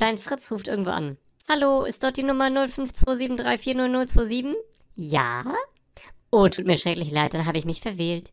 Klein Fritz ruft irgendwo an. Hallo, ist dort die Nummer 0527340027? Ja? Oh, tut mir schrecklich leid, dann habe ich mich verwählt.